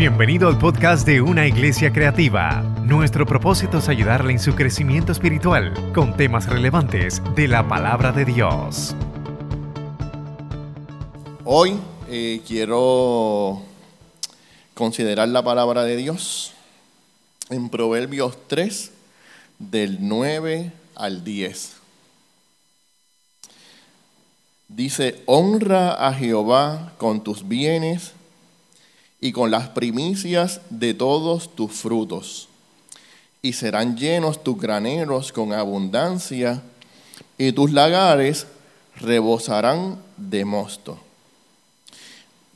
Bienvenido al podcast de Una Iglesia Creativa. Nuestro propósito es ayudarle en su crecimiento espiritual con temas relevantes de la palabra de Dios. Hoy eh, quiero considerar la palabra de Dios en Proverbios 3, del 9 al 10. Dice, honra a Jehová con tus bienes y con las primicias de todos tus frutos, y serán llenos tus graneros con abundancia, y tus lagares rebosarán de mosto.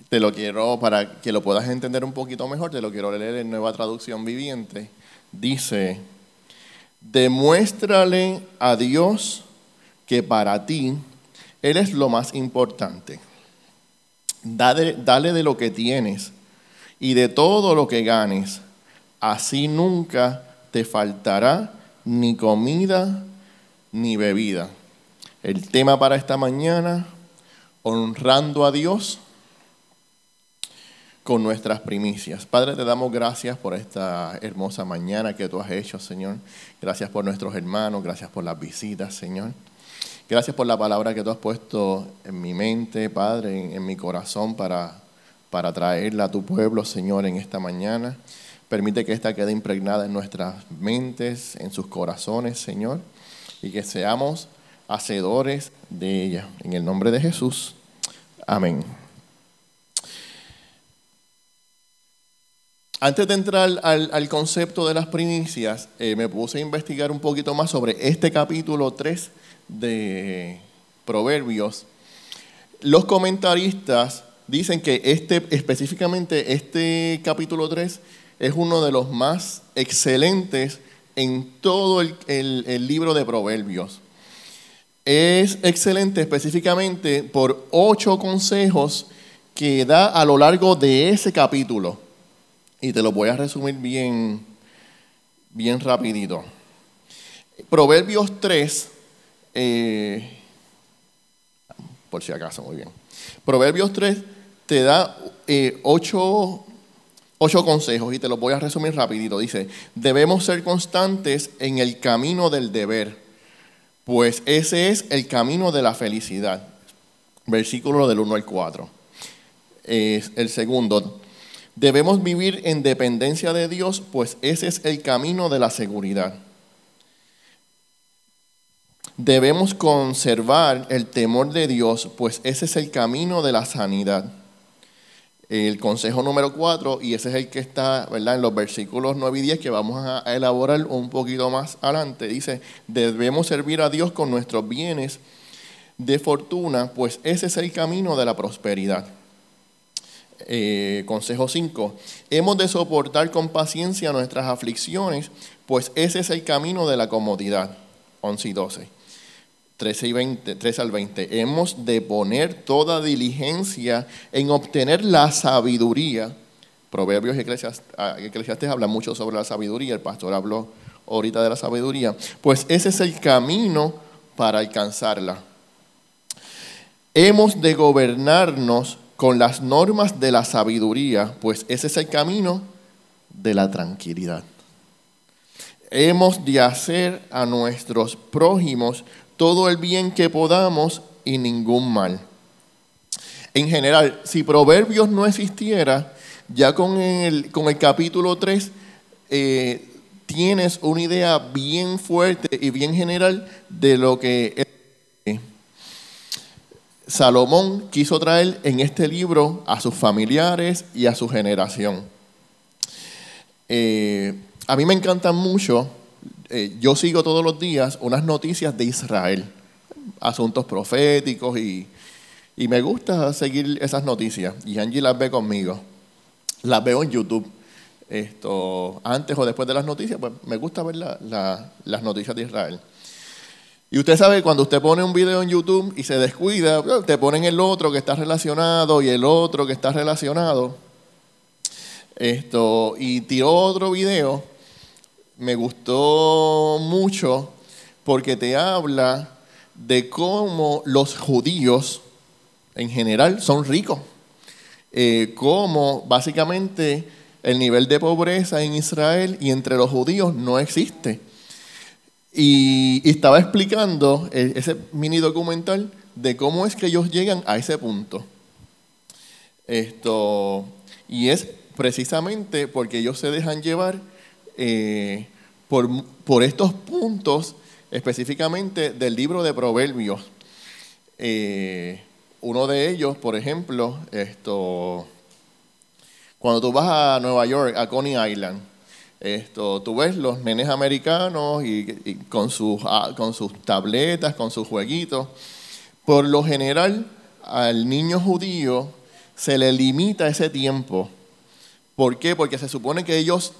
Te lo quiero, para que lo puedas entender un poquito mejor, te lo quiero leer en nueva traducción viviente. Dice, demuéstrale a Dios que para ti Él es lo más importante. Dale, dale de lo que tienes y de todo lo que ganes. Así nunca te faltará ni comida ni bebida. El tema para esta mañana, honrando a Dios con nuestras primicias. Padre, te damos gracias por esta hermosa mañana que tú has hecho, Señor. Gracias por nuestros hermanos, gracias por las visitas, Señor. Gracias por la palabra que tú has puesto en mi mente, Padre, en, mi corazón para para traerla a tu pueblo, Señor, en esta mañana. Permite que esta quede impregnada en nuestras mentes, en sus corazones, Señor, y que seamos hacedores de ella. En el nombre de Jesús. Amén. Antes de entrar al, concepto de las primicias, eh, me puse a investigar un poquito más sobre este capítulo 3 de Proverbios. Los comentaristas dicen que este, específicamente este capítulo 3 es uno de los más excelentes en todo el, el libro de Proverbios. Es excelente específicamente por ocho consejos que da a lo largo de ese capítulo. Y te lo voy a resumir bien, bien rapidito. Proverbios 3, eh, por si acaso, muy bien. Proverbios 3 te da eh, ocho, consejos y te los voy a resumir rapidito. Dice, debemos ser constantes en el camino del deber, pues ese es el camino de la felicidad. Versículo del 1 al 4. el segundo, debemos vivir en dependencia de Dios, pues ese es el camino de la seguridad. Debemos conservar el temor de Dios, pues ese es el camino de la sanidad el consejo número 4, y ese es el que está ¿verdad? en los versículos 9 y 10 que vamos a elaborar un poquito más adelante. Dice, debemos servir a Dios con nuestros bienes de fortuna, pues ese es el camino de la prosperidad. Eh, consejo 5, hemos de soportar con paciencia nuestras aflicciones, pues ese es el camino de la comodidad. 11 y 12. 13, y 20, 13 al 20. Hemos de poner toda diligencia en obtener la sabiduría. Proverbios y Eclesiastes hablan mucho sobre la sabiduría. El pastor habló ahorita de la sabiduría. Pues ese es el camino para alcanzarla. Hemos de gobernarnos con las normas de la sabiduría, pues ese es el camino de la tranquilidad. Hemos de hacer a nuestros prójimos todo el bien que podamos y ningún mal. En general, si Proverbios no existiera, ya con el, con el capítulo 3 eh, tienes una idea bien fuerte y bien general de lo que Salomón quiso traer en este libro a sus familiares y a su generación. Eh, a mí me encantan mucho eh, yo sigo todos los días unas noticias de Israel, asuntos proféticos y, me gusta seguir esas noticias. Y Angie las ve conmigo. Las veo en YouTube. Esto, antes o después de las noticias, pues me gusta ver las noticias de Israel. Y usted sabe, cuando usted pone un video en YouTube y se descuida, te ponen el otro que está relacionado y el otro que está relacionado. Esto, y tiró otro video me gustó mucho porque te habla de cómo los judíos en general son ricos, eh, cómo básicamente el nivel de pobreza en Israel y entre los judíos no existe. Y, estaba explicando e, ese mini documental de cómo es que ellos llegan a ese punto. Esto, y es precisamente porque ellos se dejan llevar eh, por, por, estos puntos específicamente del libro de Proverbios. Eh, uno de ellos, por ejemplo, esto, cuando tú vas a Nueva York, a Coney Island, esto, tú ves los nenes americanos y, con, sus, ah, con sus tabletas, con sus jueguitos. Por lo general, al niño judío se le limita ese tiempo. ¿Por qué? Porque se supone que ellos,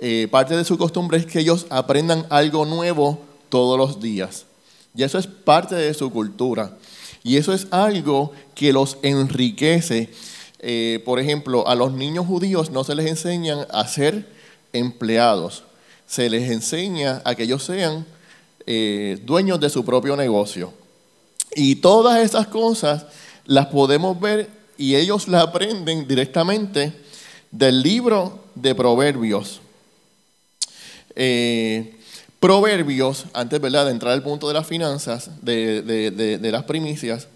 eh, parte de su costumbre es que ellos aprendan algo nuevo todos los días. Y eso es parte de su cultura. Y eso es algo que los enriquece. Eh, por ejemplo, a los niños judíos no se les enseñan a ser empleados. Se les enseña a que ellos sean eh, dueños de su propio negocio. Y todas esas cosas las podemos ver y ellos las aprenden directamente del libro de Proverbios. Eh, Proverbios, antes ¿verdad? de entrar al punto de las finanzas, de, las primicias,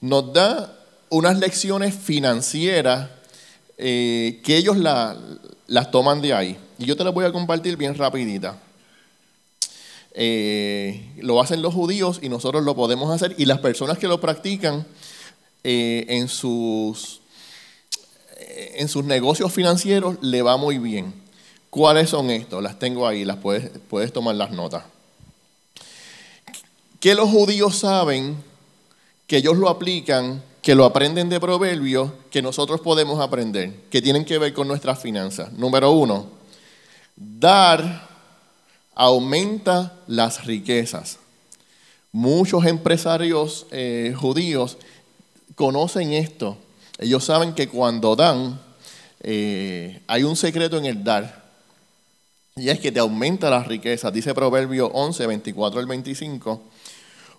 nos da unas lecciones financieras eh, que ellos las toman de ahí. Y yo te las voy a compartir bien rapidita. Eh, lo hacen los judíos y nosotros lo podemos hacer. Y las personas que lo practican en, sus, en sus negocios financieros le va muy bien. ¿Cuáles son estos? Las tengo ahí, las puedes, puedes tomar las notas. Que los judíos saben que ellos lo aplican, que lo aprenden de proverbios, que nosotros podemos aprender, que tienen que ver con nuestras finanzas. Número uno, dar aumenta las riquezas. Muchos empresarios eh, judíos conocen esto. Ellos saben que cuando dan, eh, hay un secreto en el dar. Y es que te aumenta las riquezas. Dice Proverbio 11, 24 al 25.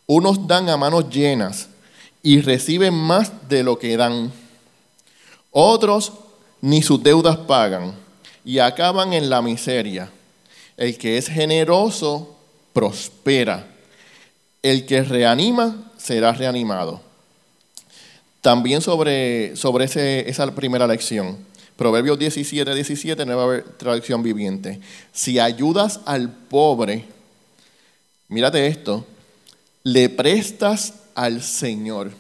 Unos dan a manos llenas y reciben más de lo que dan. Otros ni sus deudas pagan y acaban en la miseria. El que es generoso prospera. El que reanima será reanimado. También sobre, sobre esa primera lección. Proverbios 17, 17, nueva traducción viviente. Si ayudas al pobre, mírate esto, le prestas al Señor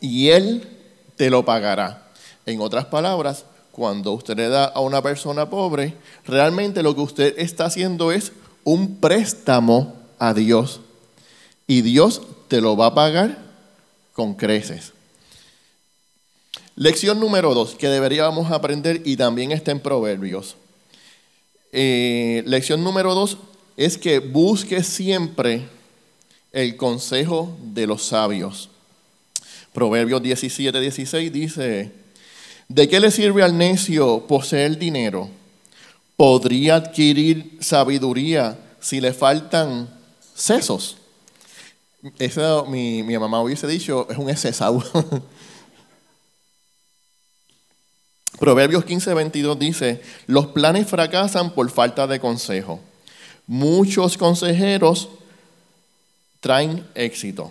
y Él te lo pagará. En otras palabras, cuando usted le da a una persona pobre, realmente lo que usted está haciendo es un préstamo a Dios. Y Dios te lo va a pagar con creces. Lección número dos, que deberíamos aprender y también está en Proverbios. Eh, lección número dos es que busque siempre el consejo de los sabios. Proverbios 17, 16 dice, ¿de qué le sirve al necio poseer dinero? ¿Podría adquirir sabiduría si le faltan sesos? Eso mi, mi mamá hubiese dicho, es un excesado. Proverbios 15, 22 dice, los planes fracasan por falta de consejo. Muchos consejeros traen éxito.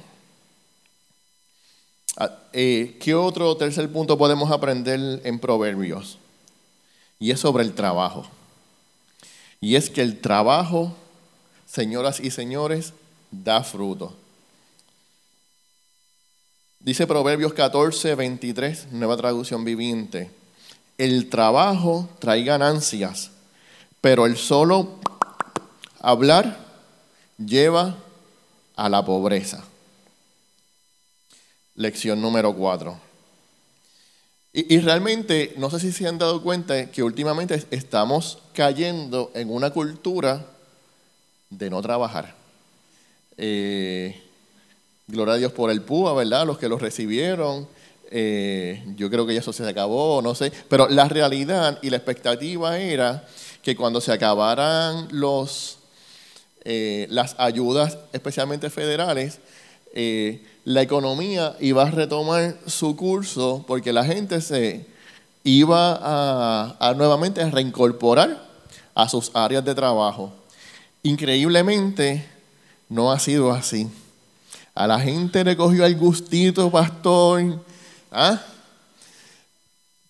Ah, eh, ¿Qué otro tercer punto podemos aprender en Proverbios? Y es sobre el trabajo. Y es que el trabajo, señoras y señores, da fruto. Dice Proverbios 14, 23, nueva traducción viviente el trabajo trae ganancias, pero el solo hablar lleva a la pobreza. Lección número cuatro. Y, realmente, no sé si se han dado cuenta que últimamente estamos cayendo en una cultura de no trabajar. Eh, gloria a Dios por el PUA, ¿verdad? Los que lo recibieron, eh, yo creo que ya eso se acabó, no sé, pero la realidad y la expectativa era que cuando se acabaran los, eh, las ayudas, especialmente federales, eh, la economía iba a retomar su curso porque la gente se, iba a, nuevamente a reincorporar a sus áreas de trabajo. Increíblemente, no ha sido así. A la gente le cogió el gustito, pastor. ¿Ah?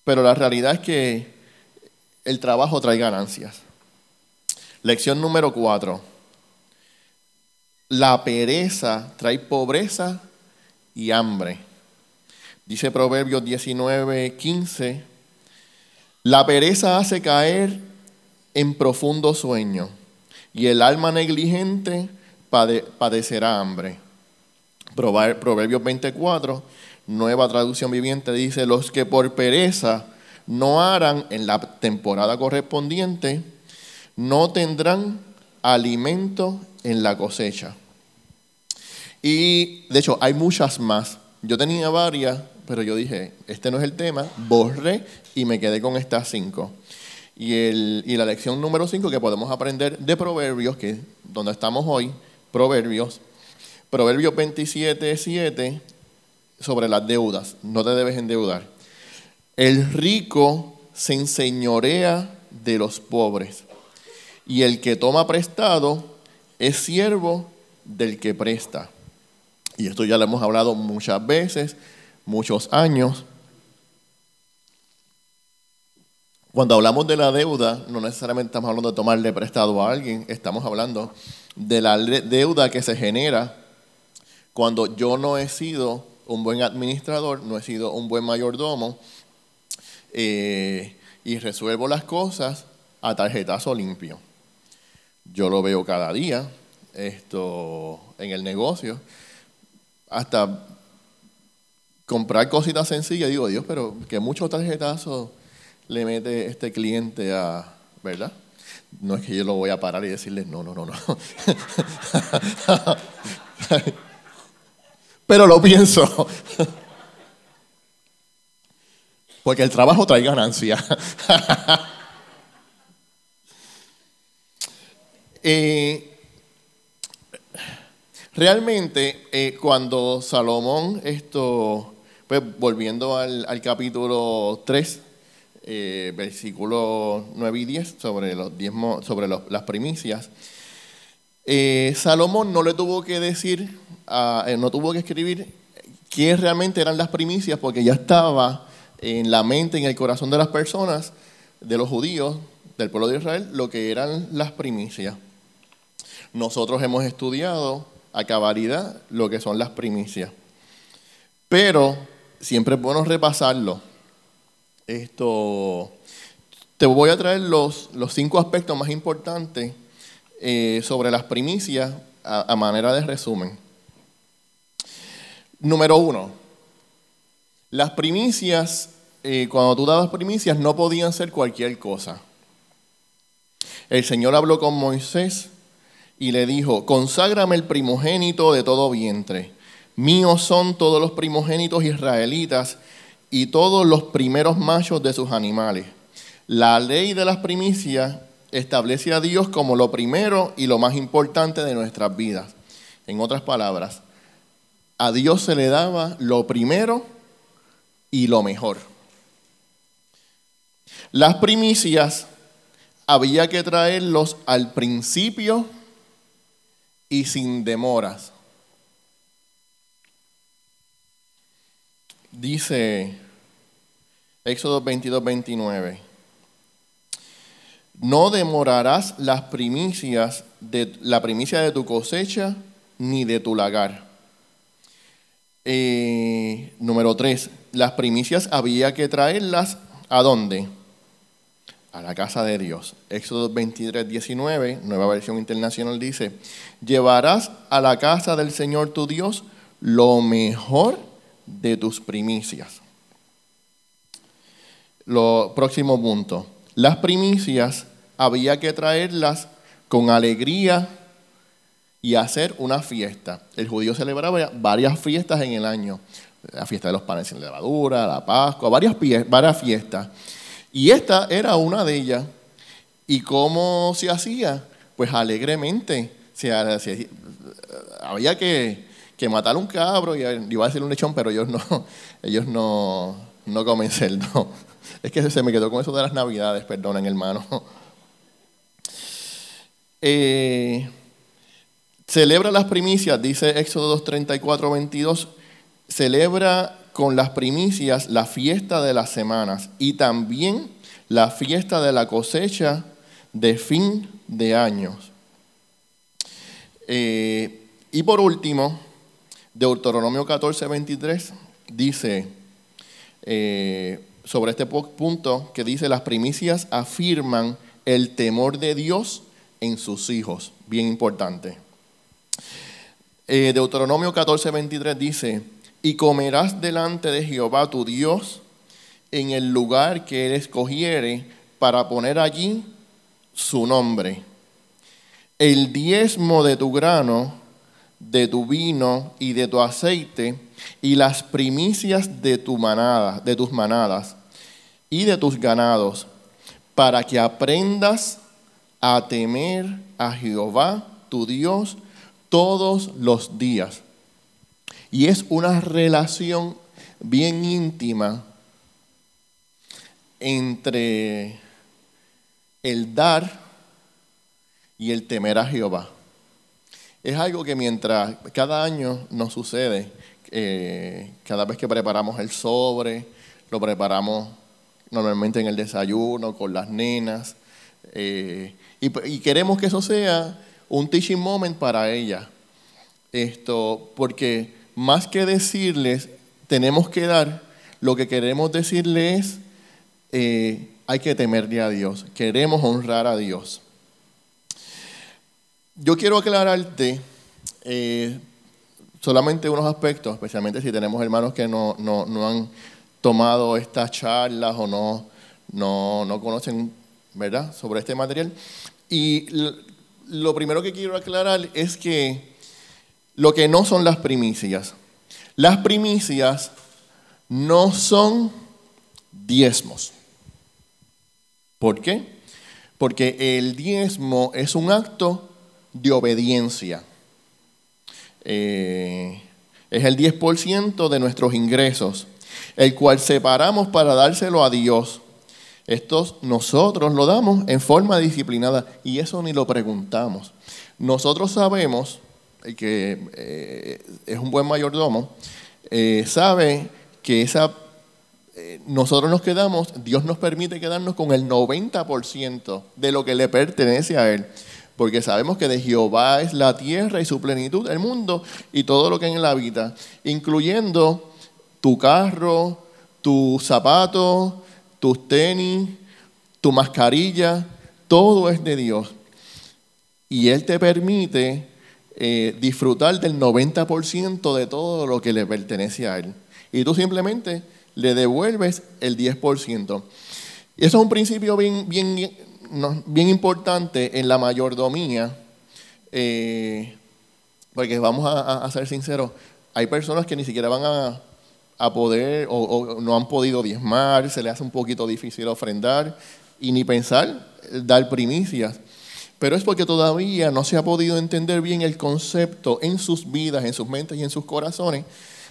Pero la realidad es que el trabajo trae ganancias. Lección número cuatro. La pereza trae pobreza y hambre. Dice Proverbios 19, 15. La pereza hace caer en profundo sueño y el alma negligente padecerá hambre. Proverbios 24, nueva traducción viviente, dice, los que por pereza no harán en la temporada correspondiente, no tendrán alimento en la cosecha. Y de hecho hay muchas más. Yo tenía varias, pero yo dije, este no es el tema, borré y me quedé con estas cinco. Y, el, y la lección número cinco que podemos aprender de Proverbios, que es donde estamos hoy, Proverbios, Proverbios 27, 7, sobre las deudas. No te debes endeudar. El rico se enseñorea de los pobres, y el que toma prestado es siervo del que presta. Y esto ya lo hemos hablado muchas veces, muchos años. Cuando hablamos de la deuda, no necesariamente estamos hablando de tomarle prestado a alguien, estamos hablando de la deuda que se genera cuando yo no he sido un buen administrador, no he sido un buen mayordomo eh, y resuelvo las cosas a tarjetazo limpio. Yo lo veo cada día esto, en el negocio. Hasta comprar cositas sencillas, digo, Dios, pero que mucho tarjetazo le mete este cliente a, ¿verdad? No es que yo lo voy a parar y decirle, no, no, no, no. pero lo pienso. Porque el trabajo trae ganancia. Eh, realmente, eh, cuando Salomón, esto, pues volviendo al, capítulo 3, eh, versículos 9 y 10, sobre, los sobre las primicias, Salomón no le tuvo que decir eh, no tuvo que escribir qué realmente eran las primicias porque ya estaba en la mente, en el corazón de las personas, de los judíos, del pueblo de Israel, lo que eran las primicias. Nosotros hemos estudiado a cabalidad lo que son las primicias. Pero siempre es bueno repasarlo. Esto, te voy a traer los, los cinco aspectos más importantes eh, sobre las primicias a manera de resumen. Número uno, las primicias, eh, cuando tú dabas primicias, no podían ser cualquier cosa. El Señor habló con Moisés y le dijo, conságrame el primogénito de todo vientre. Míos son todos los primogénitos israelitas y todos los primeros machos de sus animales. La ley de las primicias establece a Dios como lo primero y lo más importante de nuestras vidas. En otras palabras, a Dios se le daba lo primero y lo mejor. Las primicias había que traerlos al principio y sin demoras. Dice Éxodo 22, 29. No demorarás las primicias de la primicia de tu cosecha ni de tu lagar eh, número tres, las primicias había que traerlas a dónde? A la casa de Dios. Éxodo 23, 19, nueva versión internacional dice, llevarás a la casa del Señor tu Dios lo mejor de tus primicias. Lo próximo punto, las primicias había que traerlas con alegría y hacer una fiesta. El judío celebraba varias fiestas en el año. La fiesta de los panes sin levadura, la Pascua, varias, varias fiestas. Y esta era una de ellas. ¿Y cómo se hacía? Pues alegremente. Se, había que, que, matar un cabro, y iba a decir un lechón, pero ellos no, ellos no, no comen cerdo. Es que se me quedó con eso de las navidades, perdonen hermano. Eh, celebra las primicias, dice Éxodo 2, 34, 22, celebra con las primicias la fiesta de las semanas y también la fiesta de la cosecha de fin de años. Eh, y por último, Deuteronomio 14, 23 dice eh, sobre este punto que dice, las primicias afirman el temor de Dios en sus hijos. Bien importante. Eh, Deuteronomio 14, 23 dice, y comerás delante de Jehová tu Dios en el lugar que él escogiere para poner allí su nombre. El diezmo de tu grano, de tu vino y de tu aceite, y las primicias de tu manada, de tus manadas y de tus ganados, para que aprendas a temer a Jehová, tu Dios, todos los días. Y es una relación bien íntima entre el dar y el temer a Jehová. Es algo que mientras cada año nos sucede, eh, cada vez que preparamos el sobre, lo preparamos normalmente en el desayuno con las nenas, eh, y, y, queremos que eso sea un teaching moment para ella. Esto, porque más que decirles, tenemos que dar, lo que queremos decirles es, eh, hay que temerle a Dios, queremos honrar a Dios. Yo quiero aclararte eh, solamente unos aspectos, especialmente si tenemos hermanos que no, han tomado estas charlas o no, no, no conocen ¿verdad? sobre este material. Y lo primero que quiero aclarar es que lo que no son las primicias. Las primicias no son diezmos. ¿Por qué? Porque el diezmo es un acto de obediencia. Eh, es el 10% de nuestros ingresos, el cual separamos para dárselo a Dios. Estos nosotros lo damos en forma disciplinada y eso ni lo preguntamos. Nosotros sabemos que eh, es un buen mayordomo, eh, sabe que esa eh, nosotros nos quedamos, Dios nos permite quedarnos con el 90% de lo que le pertenece a Él. Porque sabemos que de Jehová es la tierra y su plenitud, el mundo y todo lo que en él habita, incluyendo tu carro, tus zapatos, tus tenis, tu mascarilla, todo es de Dios. Y Él te permite eh, disfrutar del 90% de todo lo que le pertenece a Él. Y tú simplemente le devuelves el 10%. Y eso es un principio bien, bien, bien importante en la mayordomía, eh, porque vamos a, ser sinceros, hay personas que ni siquiera van a, poder o, no han podido diezmar, se les hace un poquito difícil ofrendar y ni pensar dar primicias. Pero es porque todavía no se ha podido entender bien el concepto en sus vidas, en sus mentes y en sus corazones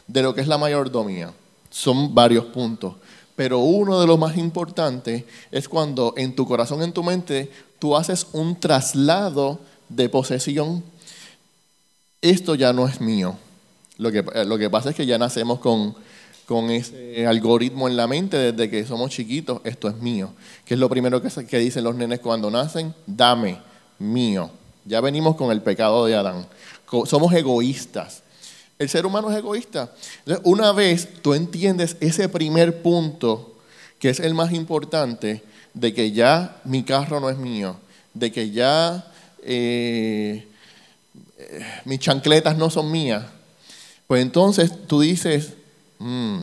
de lo que es la mayordomía son varios puntos. Pero uno de los más importantes es cuando en tu corazón, en tu mente, tú haces un traslado de posesión. Esto ya no es mío. Lo que, eh, lo que pasa es que ya nacemos con, con ese algoritmo en la mente desde que somos chiquitos. Esto es mío. ¿Qué es lo primero que, que dicen los nenes cuando nacen? Dame, mío. Ya venimos con el pecado de Adán. Somos egoístas. El ser humano es egoísta. una vez tú entiendes ese primer punto, que es el más importante, de que ya mi carro no es mío, de que ya eh, mis chancletas no son mías, pues entonces tú dices, mm,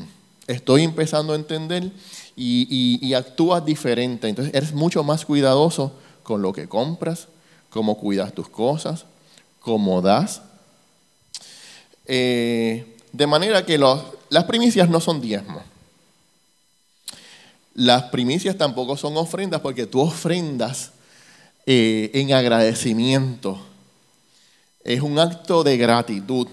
estoy empezando a entender y, actúas diferente. Entonces eres mucho más cuidadoso con lo que compras, cómo cuidas tus cosas, cómo das eh, de manera que las primicias no son diezmos. Las primicias tampoco son ofrendas porque tú ofrendas eh, en agradecimiento. Es un acto de gratitud.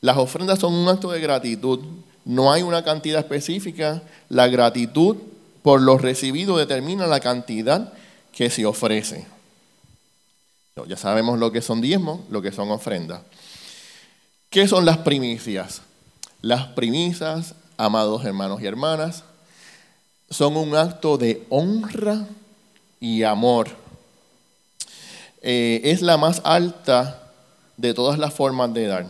Las ofrendas son un acto de gratitud. No hay una cantidad específica. La gratitud por lo recibido determina la cantidad que se ofrece. Ya sabemos lo que son diezmos, lo que son ofrendas. ¿Qué son las primicias? Las primicias, amados hermanos y hermanas, son un acto de honra y amor. Eh, es la más alta de todas las formas de dar.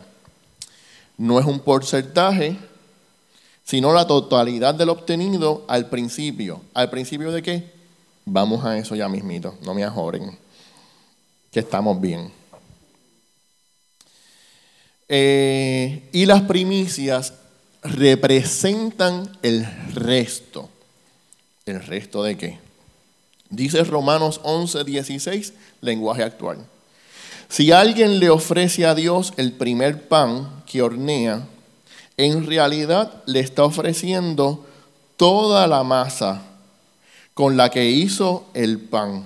No es un porcentaje, sino la totalidad del obtenido al principio. ¿Al principio de qué? Vamos a eso ya mismito, no me ajoren, que estamos bien. Eh, y las primicias representan el resto. ¿El resto de qué? Dice Romanos 11, 16, lenguaje actual. Si alguien le ofrece a Dios el primer pan que hornea, en realidad le está ofreciendo toda la masa con la que hizo el pan.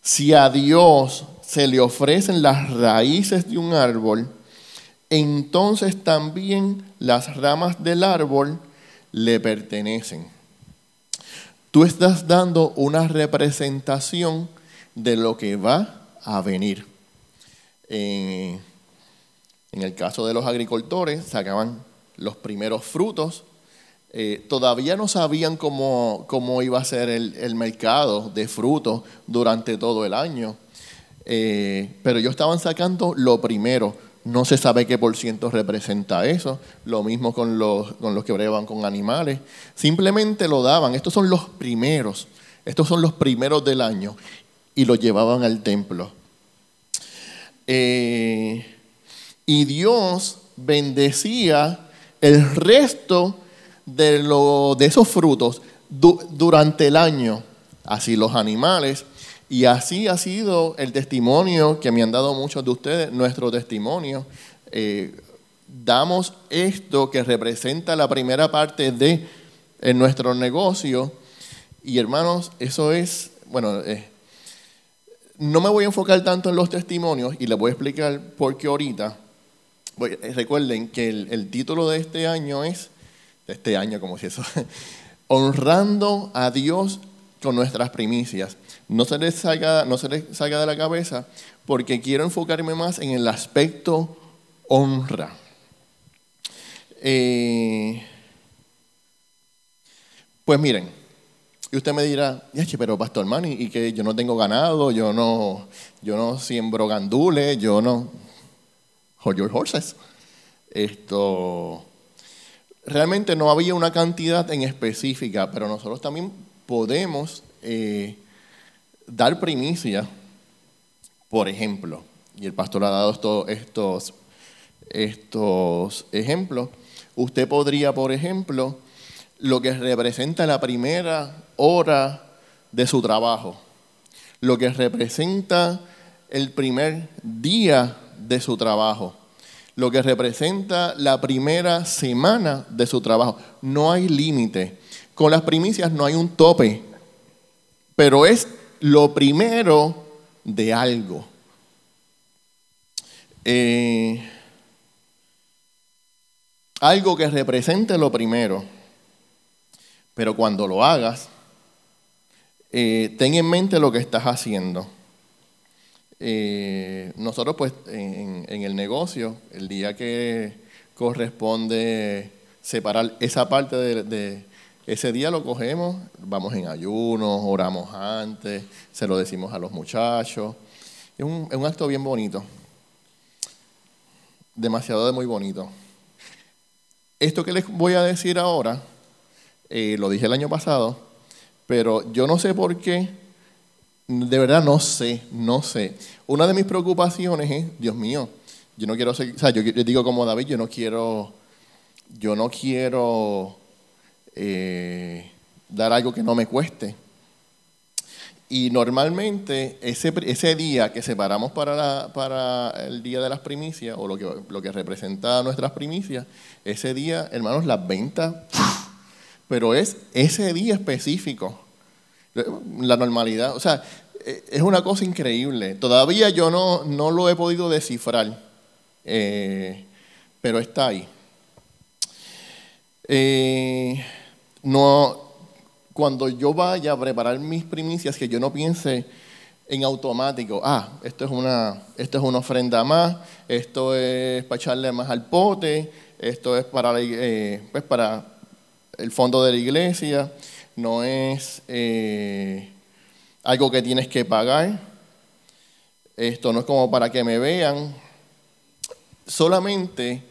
Si a Dios se le ofrecen las raíces de un árbol, entonces también las ramas del árbol le pertenecen. Tú estás dando una representación de lo que va a venir. en el caso de los agricultores, sacaban los primeros frutos. Eh, todavía no sabían cómo, cómo, iba a ser el, mercado de frutos durante todo el año. Eh, pero ellos estaban sacando lo primero no se sabe qué por ciento representa eso. Lo mismo con los, con los que brevan con animales. Simplemente lo daban. Estos son los primeros. Estos son los primeros del año. Y lo llevaban al templo. Eh, y Dios bendecía el resto de, lo, de esos frutos durante el año. Así los animales y así ha sido el testimonio que me han dado muchos de ustedes, nuestro testimonio. Eh, damos esto que representa la primera parte de nuestro negocio. Y hermanos, eso es, bueno, eh, no me voy a enfocar tanto en los testimonios y les voy a explicar por qué ahorita. Eh, recuerden que el, título de este año es, de este año como si eso, honrando a Dios con nuestras primicias. No se les salga, no se les salga de la cabeza porque quiero enfocarme más en el aspecto honra. Eh, pues miren, y usted me dirá, pero Pastor Manny, y que yo no tengo ganado, yo no, yo no siembro gandules, yo no. Hold your horses. Esto. Realmente no había una cantidad en específica, pero nosotros también podemos eh, dar primicia, por ejemplo, y el pastor ha dado estos, estos ejemplos, usted podría, por ejemplo, lo que representa la primera hora de su trabajo, lo que representa el primer día de su trabajo, lo que representa la primera semana de su trabajo. No hay límite. Con las primicias no hay un tope, pero es lo primero de algo. Eh, algo que represente lo primero. Pero cuando lo hagas, eh, ten en mente lo que estás haciendo. Eh, nosotros pues en, el negocio, el día que corresponde separar esa parte de, ese día lo cogemos, vamos en ayuno, oramos antes, se lo decimos a los muchachos. Es un, acto bien bonito, demasiado de muy bonito. Esto que les voy a decir ahora, eh, lo dije el año pasado, pero yo no sé por qué, de verdad no sé, no sé. Una de mis preocupaciones es, Dios mío, yo no quiero ser, o sea, yo digo como David, yo no quiero, yo no quiero eh, dar algo que no me cueste. Y normalmente ese, ese día que separamos para, para el día de las primicias, o lo que, lo que representa nuestras primicias, ese día, hermanos, las ventas, pero es ese día específico, la normalidad, o sea, e, es una cosa increíble. Todavía yo no, no lo he podido descifrar, eh, pero está ahí. Eh, no, cuando yo vaya a preparar mis primicias, que yo no piense en automático, ah, esto es una, esto es una ofrenda más, esto es para echarle más al pote, esto es para, eh, pues para el fondo de la iglesia, no es eh, algo que tienes que pagar, esto no es como para que me vean, solamente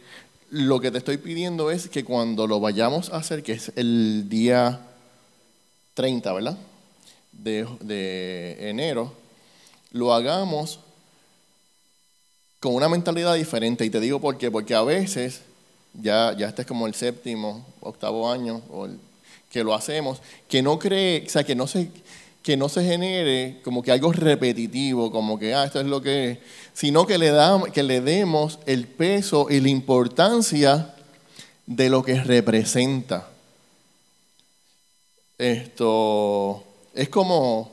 lo que te estoy pidiendo es que cuando lo vayamos a hacer, que es el día 30, ¿verdad? De, de enero, lo hagamos con una mentalidad diferente. Y te digo por qué, porque a veces, ya, ya este es como el séptimo, octavo año, o que lo hacemos, que no cree, o sea, que no se que no se genere como que algo repetitivo, como que, ah, esto es lo que es, sino que le, da, que le demos el peso y la importancia de lo que representa. Esto es como,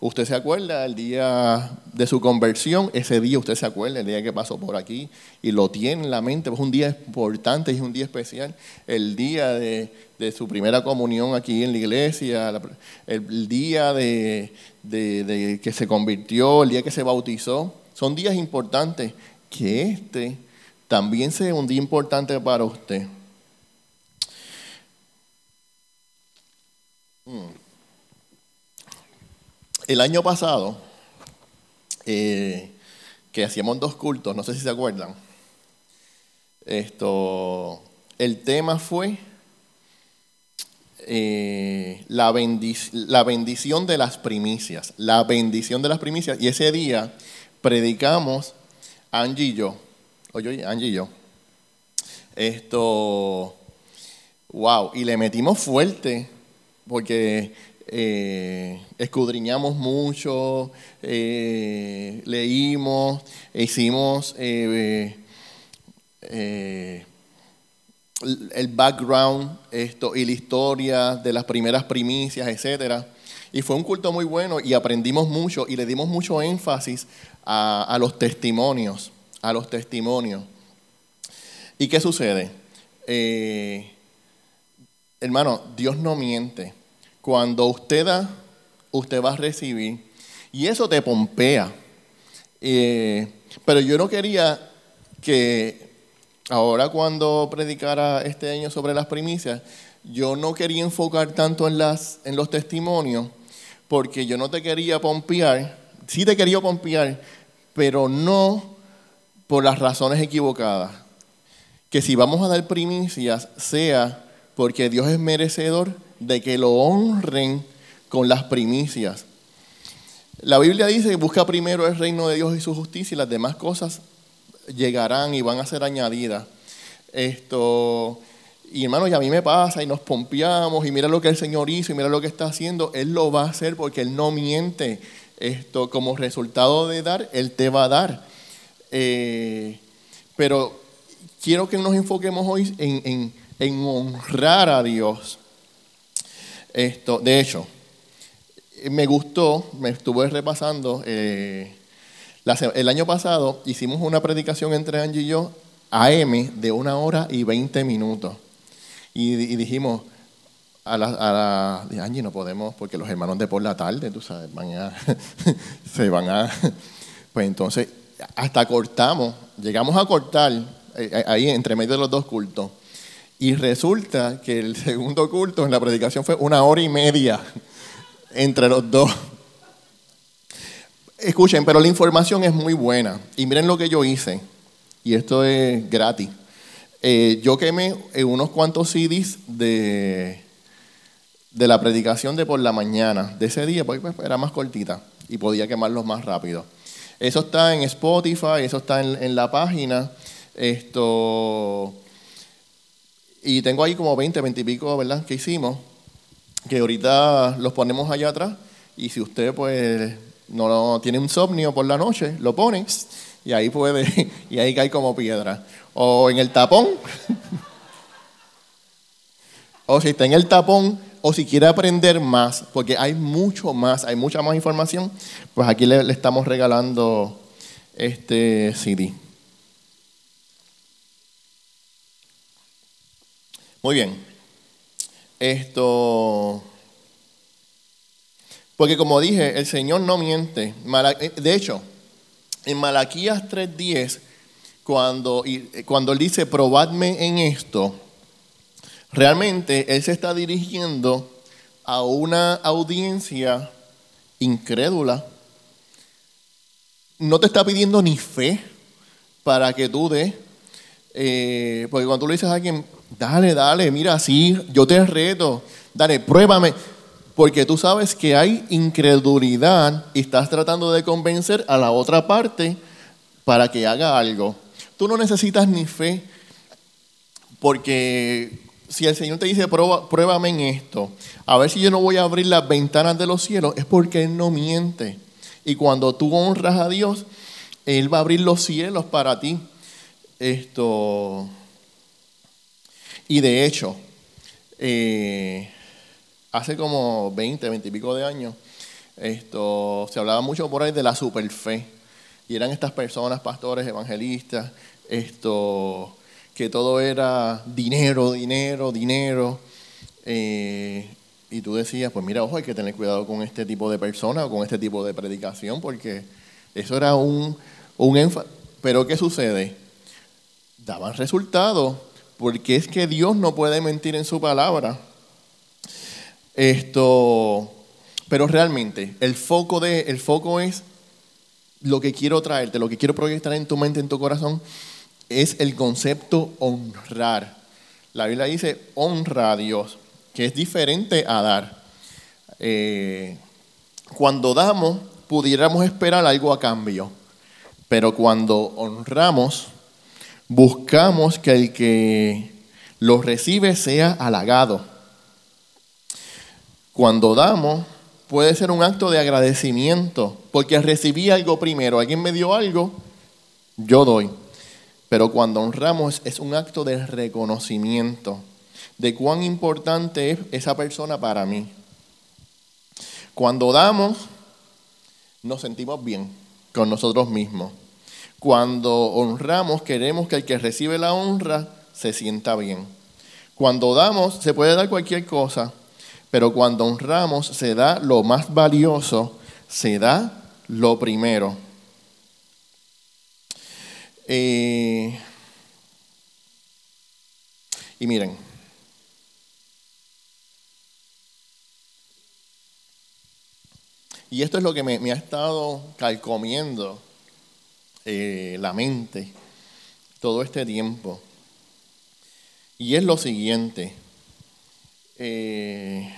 usted se acuerda el día de su conversión, ese día usted se acuerda, el día que pasó por aquí y lo tiene en la mente, es un día importante, es un día especial, el día de, su primera comunión aquí en la iglesia, el, día de, que se convirtió, el día que se bautizó, son días importantes, que este también sea un día importante para usted. Mm. El año pasado, eh, que hacíamos dos cultos, no sé si se acuerdan, esto, el tema fue eh, la, la bendición de las primicias, la bendición de las primicias, y ese día predicamos Angie y yo, oye, Angie y yo, esto, wow, y le metimos fuerte porque eh, escudriñamos mucho, eh, leímos, hicimos eh, el background esto, y la historia de las primeras primicias, etc. Y fue un culto muy bueno y aprendimos mucho y le dimos mucho énfasis a, a los testimonios, a los testimonios. ¿Y qué sucede? hermano, Dios no miente. Cuando usted da, usted va a recibir. Y eso te pompea. Eh, pero yo no quería que ahora cuando predicara este año sobre las primicias, yo no quería enfocar tanto en, las, en los testimonios, porque yo no te quería pompear, sí te quería pompear, pero no por las razones equivocadas. Que si vamos a dar primicias, sea porque Dios es merecedor de que lo honren con las primicias. La Biblia dice que busca primero el reino de Dios y su justicia y las demás cosas llegarán y van a ser añadidas. Esto, y hermano, y a mí me pasa y nos pompeamos y mira lo que el Señor hizo y mira lo que está haciendo. Él lo va a hacer porque Él no miente. Esto, como resultado de dar, Él te va a dar. Eh, pero quiero que nos enfoquemos hoy en en honrar a Dios. Esto, de hecho, me gustó, me estuve repasando. Eh, el año pasado hicimos una predicación entre Angie y yo, AM, de una hora y veinte minutos. Y, dijimos, a la, a Angie no podemos, porque los hermanos de por la tarde, tú sabes, se van a. Pues entonces, hasta cortamos, llegamos a cortar eh, ahí entre medio de los dos cultos. Y resulta que el segundo culto en la predicación fue una hora y media entre los dos. Escuchen, pero la información es muy buena. Y miren lo que yo hice. Y esto es gratis. Eh, yo quemé eh, unos cuantos CDs de, de la predicación de por la mañana. De ese día, porque pues, era más cortita. Y podía quemarlos más rápido. Eso está en Spotify, eso está en, en la página. Esto y tengo ahí como 20, 20 y pico, ¿verdad? Que hicimos, que ahorita los ponemos allá atrás. Y si usted, pues, no tiene insomnio por la noche, lo pone y ahí puede, y ahí cae como piedra. O en el tapón, o si está en el tapón, o si quiere aprender más, porque hay mucho más, hay mucha más información, pues aquí le, le estamos regalando este CD. Muy bien. Esto. Porque como dije, el Señor no miente. Eh, de hecho, en Malaquías 3.10, cuando, cuando Él dice, probadme en esto, realmente Él se está dirigiendo a una audiencia incrédula. No te está pidiendo ni fe para que tú des. Eh, porque cuando tú le dices a alguien, dale, dale, mira, sí, yo te reto, dale, pruébame. Porque tú sabes que hay incredulidad y estás tratando de convencer a la otra parte para que haga algo. Tú no necesitas ni fe, porque si el Señor te dice, pruébame en esto, a ver si yo no voy a abrir las ventanas de los cielos, es porque Él no miente. Y cuando tú honras a Dios, Él va a abrir los cielos para ti. Esto. Y de hecho, eh, hace como 20, 20 y pico de años, esto, se hablaba mucho por ahí de la superfe. Y eran estas personas, pastores, evangelistas, esto, que todo era dinero, dinero, dinero. Eh, y tú decías, pues mira, ojo, hay que tener cuidado con este tipo de personas o con este tipo de predicación, porque eso era un, un Pero ¿qué sucede? Daban resultados, porque es que Dios no puede mentir en su palabra. Esto, pero realmente el foco, de, el foco es lo que quiero traerte, lo que quiero proyectar en tu mente, en tu corazón, es el concepto honrar. La Biblia dice honra a Dios, que es diferente a dar. Eh, cuando damos, pudiéramos esperar algo a cambio, pero cuando honramos, buscamos que el que lo recibe sea halagado. Cuando damos, puede ser un acto de agradecimiento, porque recibí algo primero, alguien me dio algo, yo doy. Pero cuando honramos es un acto de reconocimiento de cuán importante es esa persona para mí. Cuando damos, nos sentimos bien con nosotros mismos. Cuando honramos, queremos que el que recibe la honra se sienta bien. Cuando damos, se puede dar cualquier cosa, pero cuando honramos se da lo más valioso, se da lo primero. Eh, y miren, y esto es lo que me, ha estado calcomiendo eh, la mente todo este tiempo. Y es lo siguiente. Eh,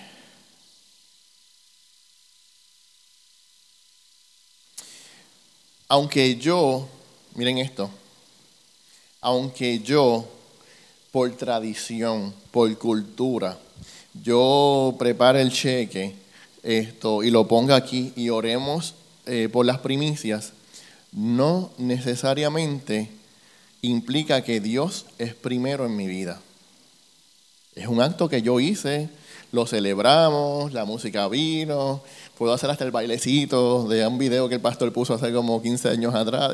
aunque yo, miren esto, aunque yo, por tradición, por cultura, yo prepare el cheque esto y lo ponga aquí y oremos eh, por las primicias, no necesariamente implica que Dios es primero en mi vida. Es un acto que yo hice, lo celebramos, la música vino, puedo hacer hasta el bailecito de un video que el pastor puso hace como 15 años atrás.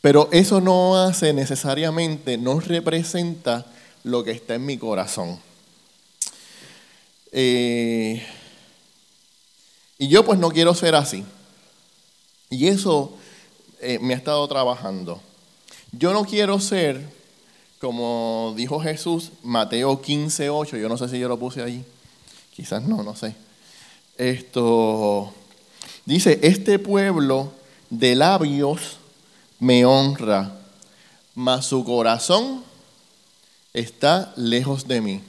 Pero eso no hace necesariamente, no representa lo que está en mi corazón. Eh, y yo pues no quiero ser así. Y eso eh, me ha estado trabajando. Yo no quiero ser, como dijo Jesús, Mateo 15, 8, yo no sé si yo lo puse allí, quizás no, no sé. Esto dice, este pueblo de labios me honra, mas su corazón está lejos de mí.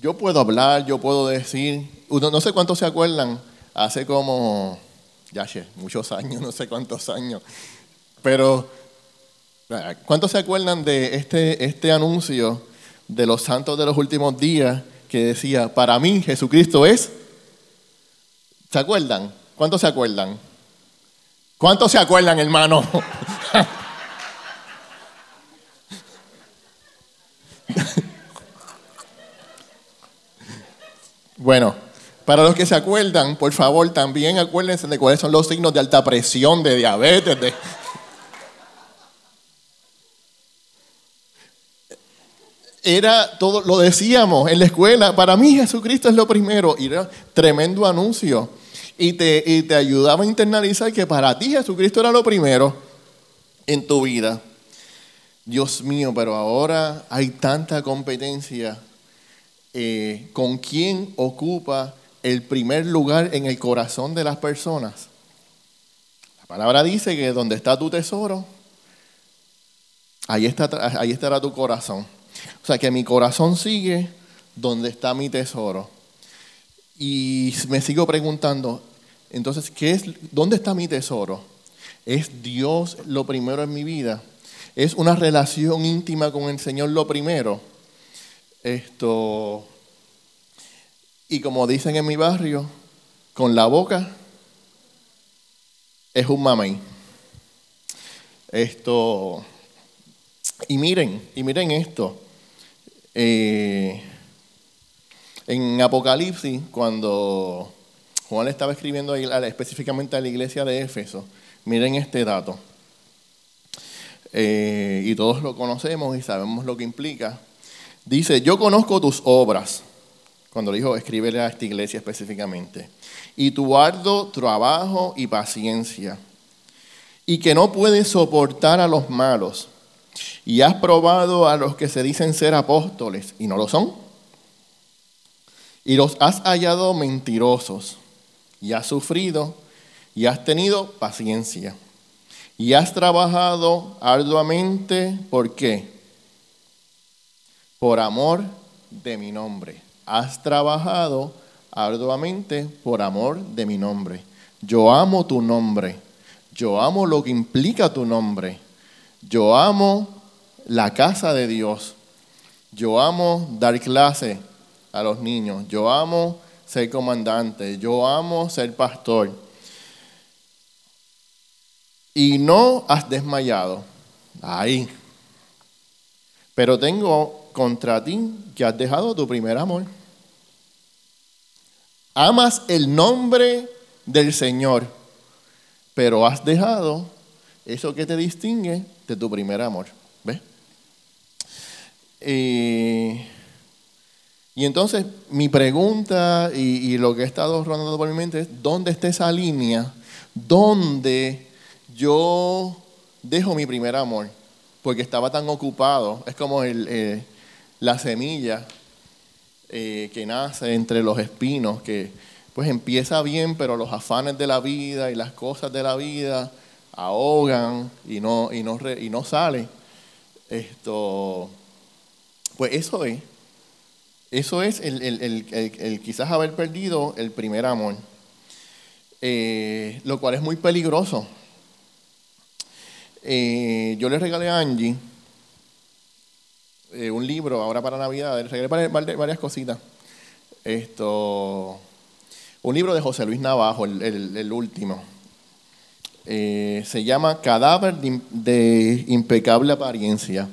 Yo puedo hablar, yo puedo decir, no sé cuántos se acuerdan, hace como, ya sé, muchos años, no sé cuántos años, pero ¿cuántos se acuerdan de este, este anuncio de los santos de los últimos días que decía, para mí Jesucristo es? ¿Se acuerdan? ¿Cuántos se acuerdan? ¿Cuántos se acuerdan, hermano? Bueno, para los que se acuerdan, por favor, también acuérdense de cuáles son los signos de alta presión, de diabetes, de... era todo, lo decíamos en la escuela, para mí Jesucristo es lo primero, y era tremendo anuncio. Y te, y te ayudaba a internalizar que para ti Jesucristo era lo primero en tu vida. Dios mío, pero ahora hay tanta competencia. Eh, ¿Con quién ocupa el primer lugar en el corazón de las personas? La palabra dice que donde está tu tesoro, ahí, está, ahí estará tu corazón. O sea que mi corazón sigue donde está mi tesoro. Y me sigo preguntando, entonces, ¿qué es, ¿dónde está mi tesoro? ¿Es Dios lo primero en mi vida? ¿Es una relación íntima con el Señor lo primero? Esto, y como dicen en mi barrio, con la boca es un mamey. Esto, y miren, y miren esto. Eh, en Apocalipsis, cuando Juan estaba escribiendo específicamente a la iglesia de Éfeso, miren este dato. Eh, y todos lo conocemos y sabemos lo que implica. Dice, yo conozco tus obras, cuando dijo, escríbele a esta iglesia específicamente, y tu arduo trabajo y paciencia, y que no puedes soportar a los malos, y has probado a los que se dicen ser apóstoles y no lo son, y los has hallado mentirosos y has sufrido y has tenido paciencia y has trabajado arduamente, ¿por qué? Por amor de mi nombre. Has trabajado arduamente por amor de mi nombre. Yo amo tu nombre. Yo amo lo que implica tu nombre. Yo amo la casa de Dios. Yo amo dar clase a los niños. Yo amo ser comandante, yo amo ser pastor. Y no has desmayado. Ahí. Pero tengo contra ti que has dejado tu primer amor. Amas el nombre del Señor, pero has dejado eso que te distingue de tu primer amor. ¿Ves? Eh, y entonces mi pregunta y, lo que he estado rondando por mi mente es, ¿dónde está esa línea? ¿Dónde yo dejo mi primer amor? Porque estaba tan ocupado. Es como eh, la semilla eh, que nace entre los espinos, que pues empieza bien, pero los afanes de la vida y las cosas de la vida ahogan y no, y no, y no sale. Esto, pues eso es. Eso es el, quizás haber perdido el primer amor, eh, lo cual es muy peligroso. Eh, yo le regalé a Angie eh, un libro ahora para Navidad, regalé varias cositas. Esto, un libro de José Luis Navajo, el, último. se llama Cadáver de impecable apariencia.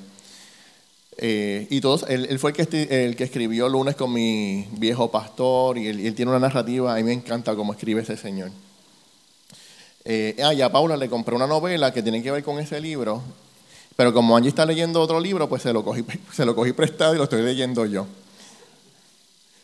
Eh, y todos, él, fue el que, el que escribió Lunes con mi viejo pastor y él, tiene una narrativa, a mí me encanta cómo escribe ese señor. Eh, ah, y a Paula le compré una novela que tiene que ver con ese libro, pero como Angie está leyendo otro libro, pues se lo cogí, se lo cogí prestado y lo estoy leyendo yo.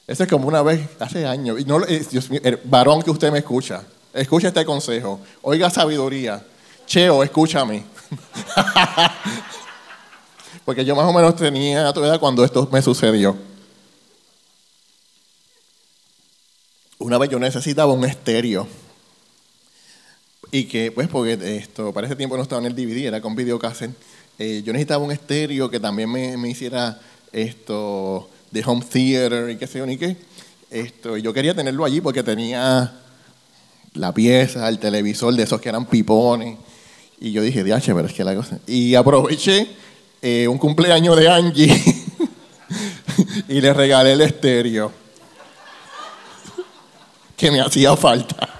Eso es como una vez, hace años, y no, eh, el varón que usted me escucha, escucha este consejo, oiga sabiduría, Cheo, escúchame. Porque yo más o menos tenía tu edad cuando esto me sucedió. Una vez yo necesitaba un estéreo. Y que, pues, porque esto, para ese tiempo no estaba en el DVD, era con videocassette. Eh, yo necesitaba un estéreo que también me, me, hiciera esto de home theater y qué sé yo ni qué. Esto, yo quería tenerlo allí porque tenía la pieza, el televisor de esos que eran pipones. Y yo dije, diache, pero es que la cosa. Y aproveché eh, un cumpleaños de Angie y le regalé el estéreo que me hacía falta.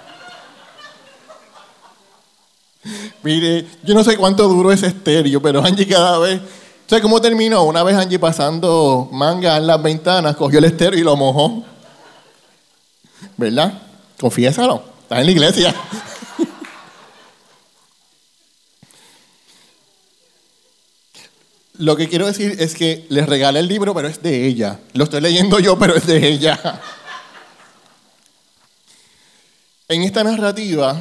Mire, yo no sé cuánto duró ese estéreo, pero Angie cada vez. ¿Sabes cómo terminó? Una vez Angie pasando manga en las ventanas, cogió el estéreo y lo mojó. ¿Verdad? Confiésalo. Está en la iglesia. Lo que quiero decir es que les regalé el libro, pero es de ella. Lo estoy leyendo yo, pero es de ella. En esta narrativa,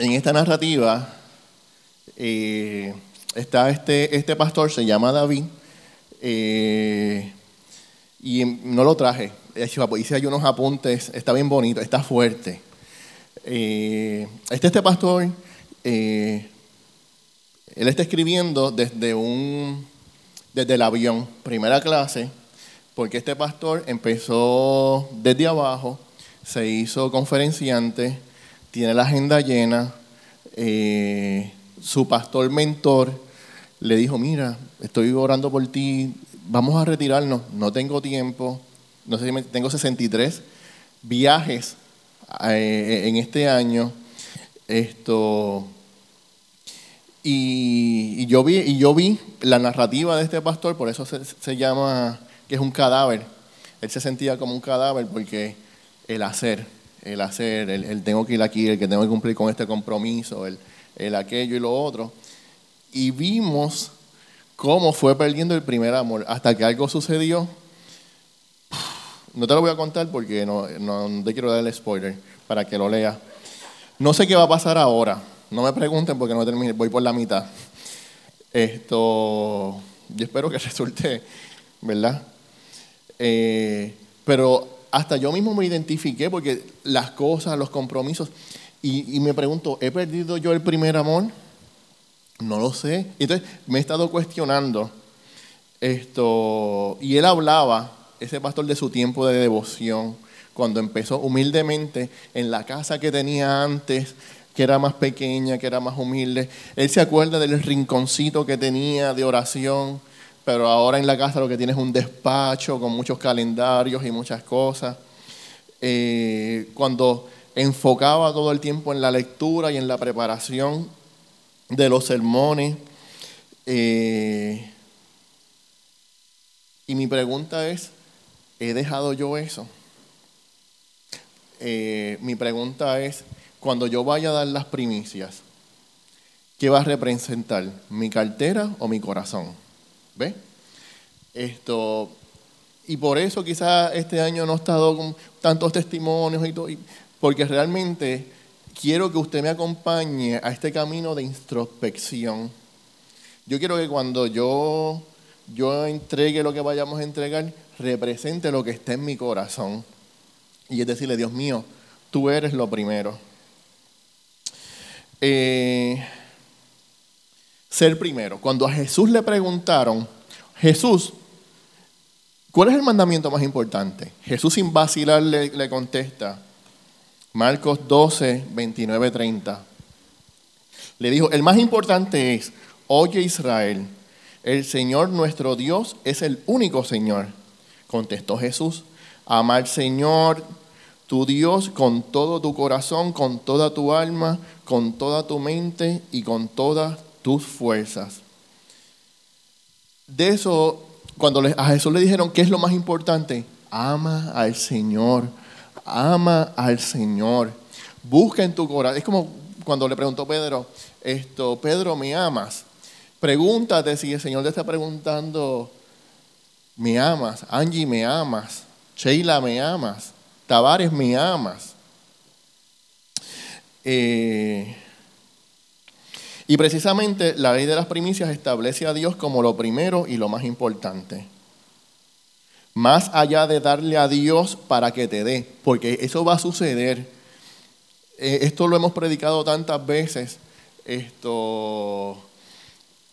en esta narrativa, eh, está este, este pastor, se llama David, eh, y no lo traje. Hice ahí unos apuntes, está bien bonito, está fuerte. Eh, este, este pastor, él está escribiendo desde, un, desde el avión, primera clase, porque este pastor empezó desde abajo se hizo conferenciante, tiene la agenda llena. Eh, su pastor mentor le dijo, mira, estoy orando por ti, vamos a retirarnos, no tengo tiempo, no sé si tengo 63 viajes eh, en este año. Esto, y, yo vi, y yo vi la narrativa de este pastor, por eso se, se llama que es un cadáver. Él se sentía como un cadáver porque el hacer, el hacer, el, tengo que ir aquí, el que tengo que cumplir con este compromiso, el, el aquello y lo otro. Y vimos cómo fue perdiendo el primer amor hasta que algo sucedió. No te lo voy a contar porque no, no te quiero dar el spoiler para que lo leas. No sé qué va a pasar ahora. No me pregunten porque no terminé, voy por la mitad. Esto, yo espero que resulte, ¿verdad? Eh, pero hasta yo mismo me identifiqué porque las cosas, los compromisos, y, me pregunto, ¿he perdido yo el primer amor? No lo sé. Entonces me he estado cuestionando esto, y él hablaba, ese pastor, de su tiempo de devoción, cuando empezó humildemente en la casa que tenía antes, que era más pequeña, que era más humilde. Él se acuerda del rinconcito que tenía de oración pero ahora en la casa lo que tienes es un despacho con muchos calendarios y muchas cosas. Eh, cuando enfocaba todo el tiempo en la lectura y en la preparación de los sermones. Eh, y mi pregunta es, ¿he dejado yo eso? Eh, mi pregunta es, cuando yo vaya a dar las primicias, ¿qué va a representar? ¿Mi cartera o mi corazón? ¿Ve? Esto, y por eso quizás este año no he estado con tantos testimonios y todo, porque realmente quiero que usted me acompañe a este camino de introspección. Yo quiero que cuando yo, yo entregue lo que vayamos a entregar, represente lo que está en mi corazón. Y es decirle, Dios mío, tú eres lo primero. Eh, ser primero. Cuando a Jesús le preguntaron, Jesús, ¿cuál es el mandamiento más importante? Jesús sin vacilar le, contesta, Marcos 12, 29, 30. Le dijo, el más importante es, oye Israel, el Señor nuestro Dios es el único Señor. Contestó Jesús, ama al Señor tu Dios con todo tu corazón, con toda tu alma, con toda tu mente y con todas tus fuerzas. De eso, cuando a Jesús le dijeron, ¿qué es lo más importante? Ama al Señor, ama al Señor. Busca en tu corazón. Es como cuando le preguntó Pedro, esto, Pedro, ¿me amas? Pregúntate si el Señor te está preguntando, ¿me amas? Angie, ¿me amas? Sheila, ¿me amas? Tavares, ¿me amas? Eh, y precisamente la ley de las primicias establece a Dios como lo primero y lo más importante. Más allá de darle a Dios para que te dé, porque eso va a suceder. Eh, esto lo hemos predicado tantas veces. Esto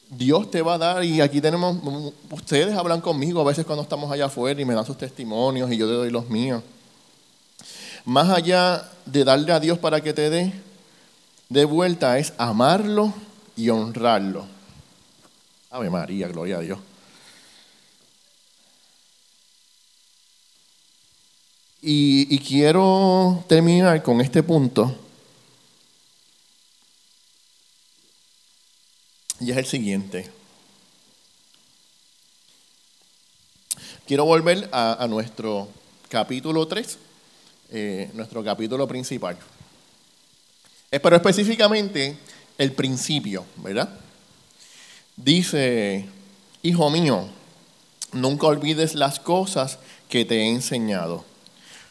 Dios te va a dar y aquí tenemos, ustedes hablan conmigo a veces cuando estamos allá afuera y me dan sus testimonios y yo te doy los míos. Más allá de darle a Dios para que te dé, de vuelta es amarlo y honrarlo. Ave María, gloria a Dios. Y, quiero terminar con este punto. Y es el siguiente. Quiero volver a, nuestro capítulo 3, eh, nuestro capítulo principal. Pero específicamente el principio, ¿verdad? Dice, hijo mío, nunca olvides las cosas que te he enseñado.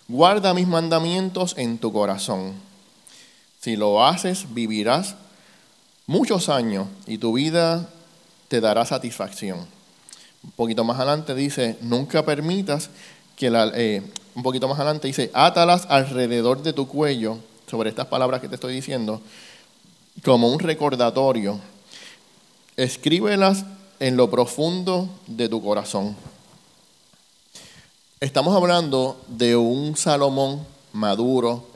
Guarda mis mandamientos en tu corazón. Si lo haces, vivirás muchos años y tu vida te dará satisfacción. Un poquito más adelante dice, nunca permitas que la... Eh, un poquito más adelante dice, átalas alrededor de tu cuello, sobre estas palabras que te estoy diciendo, como un recordatorio. Escríbelas en lo profundo de tu corazón. Estamos hablando de un Salomón maduro.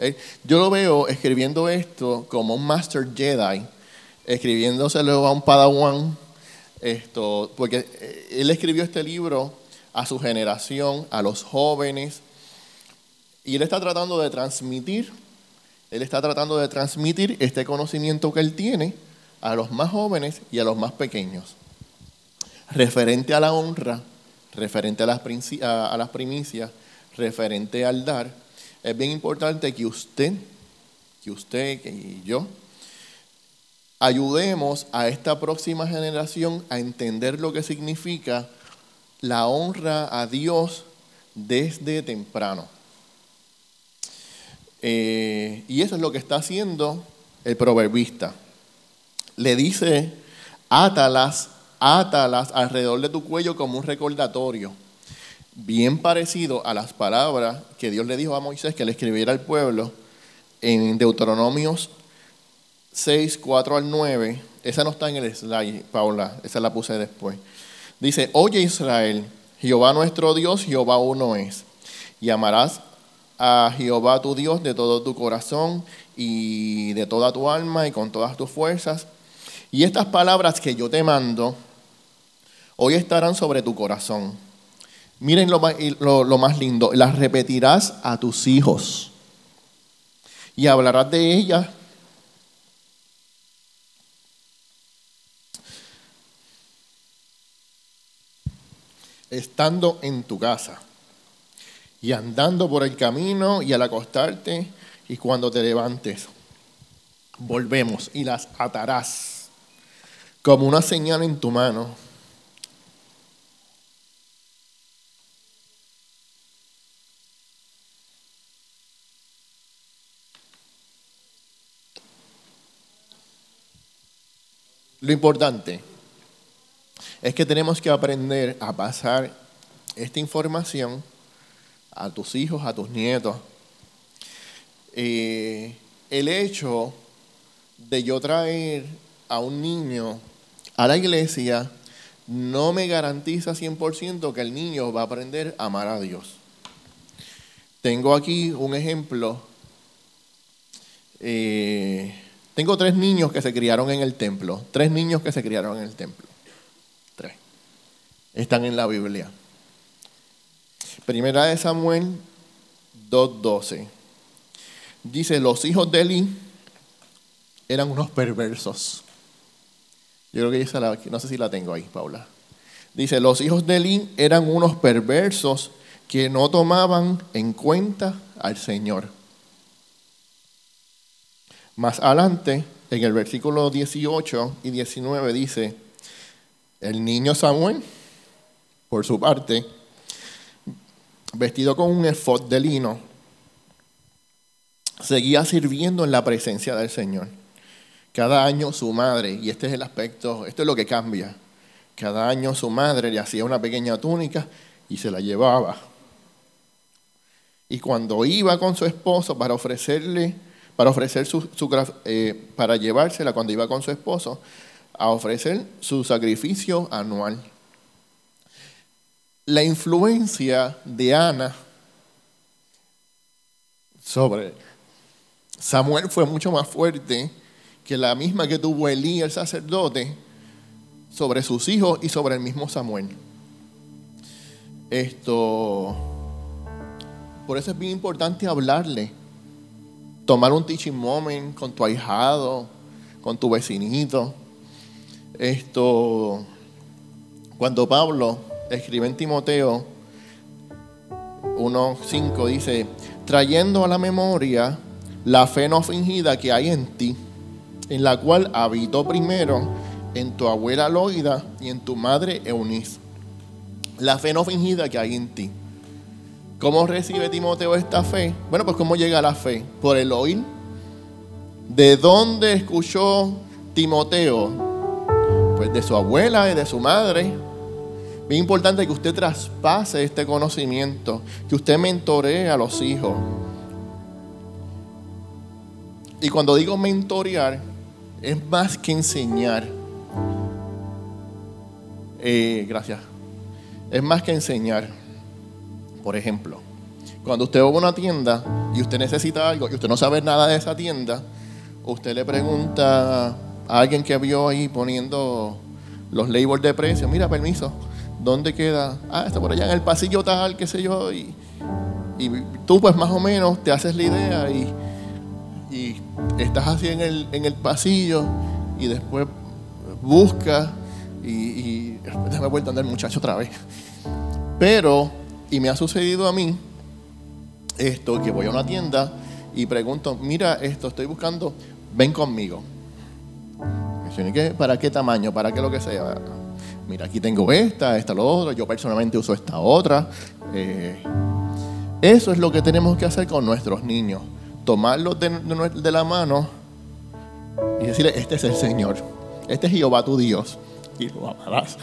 Yo lo veo escribiendo esto como un Master Jedi, escribiéndoselo a un Padawan, esto, porque él escribió este libro a su generación, a los jóvenes, y él está tratando de transmitir, él está tratando de transmitir este conocimiento que él tiene a los más jóvenes y a los más pequeños. Referente a la honra, referente a las, a las primicias, referente al dar, es bien importante que usted, que usted y yo, ayudemos a esta próxima generación a entender lo que significa la honra a Dios desde temprano. Eh, y eso es lo que está haciendo el proverbista. Le dice, átalas, átalas alrededor de tu cuello como un recordatorio. Bien parecido a las palabras que Dios le dijo a Moisés que le escribiera al pueblo en Deuteronomios 6, 4 al 9. Esa no está en el slide, Paula, esa la puse después. Dice, oye Israel, Jehová nuestro Dios, Jehová uno es. Y amarás a Jehová tu Dios de todo tu corazón y de toda tu alma y con todas tus fuerzas. Y estas palabras que yo te mando hoy estarán sobre tu corazón. Miren lo más, lo, más lindo, las repetirás a tus hijos y hablarás de ellas estando en tu casa y andando por el camino y al acostarte y cuando te levantes. Volvemos y las atarás como una señal en tu mano. Lo importante es que tenemos que aprender a pasar esta información a tus hijos, a tus nietos. El hecho de yo traer a un niño a la iglesia no me garantiza 100% que el niño va a aprender a amar a Dios. Tengo aquí un ejemplo. Eh, tengo tres niños que se criaron en el templo. Tres niños que se criaron en el templo. Tres. Están en la Biblia. Primera de Samuel 2.12. Dice, los hijos de Eli eran unos perversos. Yo creo que esa la, no sé si la tengo ahí, Paula. Dice, los hijos de Eli eran unos perversos que no tomaban en cuenta al Señor. Más adelante, en el versículo 18 y 19 dice, el niño Samuel, por su parte, vestido con un efod de lino, seguía sirviendo en la presencia del Señor. Cada año su madre, y este es el aspecto, esto es lo que cambia, cada año su madre le hacía una pequeña túnica y se la llevaba. Y cuando iba con su esposo para ofrecerle, para ofrecer su, eh, para llevársela cuando iba con su esposo, a ofrecer su sacrificio anual la influencia de Ana sobre Samuel fue mucho más fuerte que la misma que tuvo Elí, el sacerdote, sobre sus hijos y sobre el mismo Samuel. Esto, por eso es bien importante hablarle, tomar un teaching moment con tu ahijado, con tu vecinito. Esto, cuando Pablo escribe en Timoteo 1.5, dice, trayendo a la memoria la fe no fingida que hay en ti, en la cual habitó primero en tu abuela Loida y en tu madre Eunice. La fe no fingida que hay en ti. ¿Cómo recibe Timoteo esta fe? Bueno, pues ¿cómo llega la fe? Por el oír. ¿De dónde escuchó Timoteo? Pues de su abuela y de su madre. Bien importante que usted traspase este conocimiento, que usted mentoree a los hijos. Y cuando digo mentorear, es más que enseñar. Eh, gracias. Es más que enseñar. Por ejemplo, cuando usted va a una tienda y usted necesita algo y usted no sabe nada de esa tienda, usted le pregunta a alguien que vio ahí poniendo los labels de precio, mira, permiso, ¿dónde queda? Ah, está por allá en el pasillo tal, qué sé yo, y, tú pues más o menos te haces la idea y, y estás así en el, en el pasillo y después buscas y, y déjame vuelta a andar muchacho otra vez. Pero, y me ha sucedido a mí, esto, que voy a una tienda y pregunto, mira esto, estoy buscando, ven conmigo. ¿Para qué tamaño? ¿Para qué lo que sea? Mira, aquí tengo esta, esta, lo otro, yo personalmente uso esta otra. Eh, eso es lo que tenemos que hacer con nuestros niños. Tomarlos de, de la mano y decirle, este es el Señor, este es Jehová tu Dios y lo amarás.